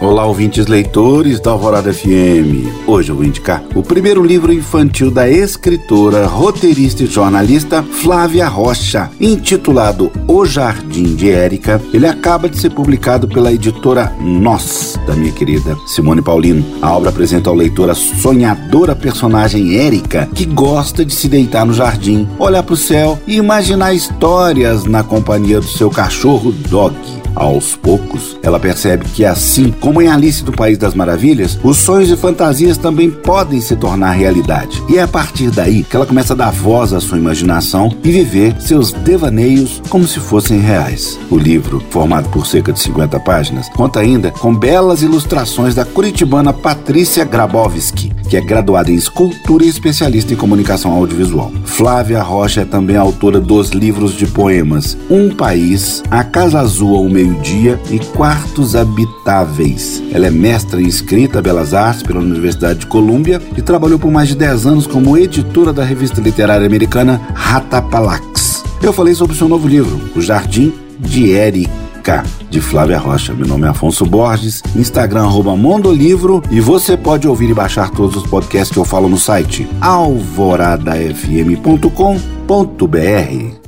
Olá, ouvintes leitores da Alvorada FM. Hoje eu vou indicar o primeiro livro infantil da escritora, roteirista e jornalista Flávia Rocha, intitulado O Jardim de Érica. Ele acaba de ser publicado pela editora Nós, da minha querida Simone Paulino. A obra apresenta ao leitor a sonhadora personagem Érica, que gosta de se deitar no jardim, olhar para o céu e imaginar histórias na companhia do seu cachorro Dog. Aos poucos, ela percebe que, assim como em Alice do País das Maravilhas, os sonhos e fantasias também podem se tornar realidade. E é a partir daí que ela começa a dar voz à sua imaginação e viver seus devaneios como se fossem reais. O livro, formado por cerca de 50 páginas, conta ainda com belas ilustrações da curitibana Patrícia Grabowski, que é graduada em escultura e especialista em comunicação audiovisual. Flávia Rocha é também autora dos livros de poemas Um País, A Casa Azul ao Meio-Dia e Quartos Habitáveis. Ela é mestra em escrita Belas Artes pela Universidade de Colômbia e trabalhou por mais de 10 anos como editora da revista literária americana Ratapalax. Eu falei sobre seu novo livro, O Jardim de Érica de Flávia Rocha. Meu nome é Afonso Borges, Instagram arroba Mondolivro e você pode ouvir e baixar todos os podcasts que eu falo no site alvoradafm.com.br.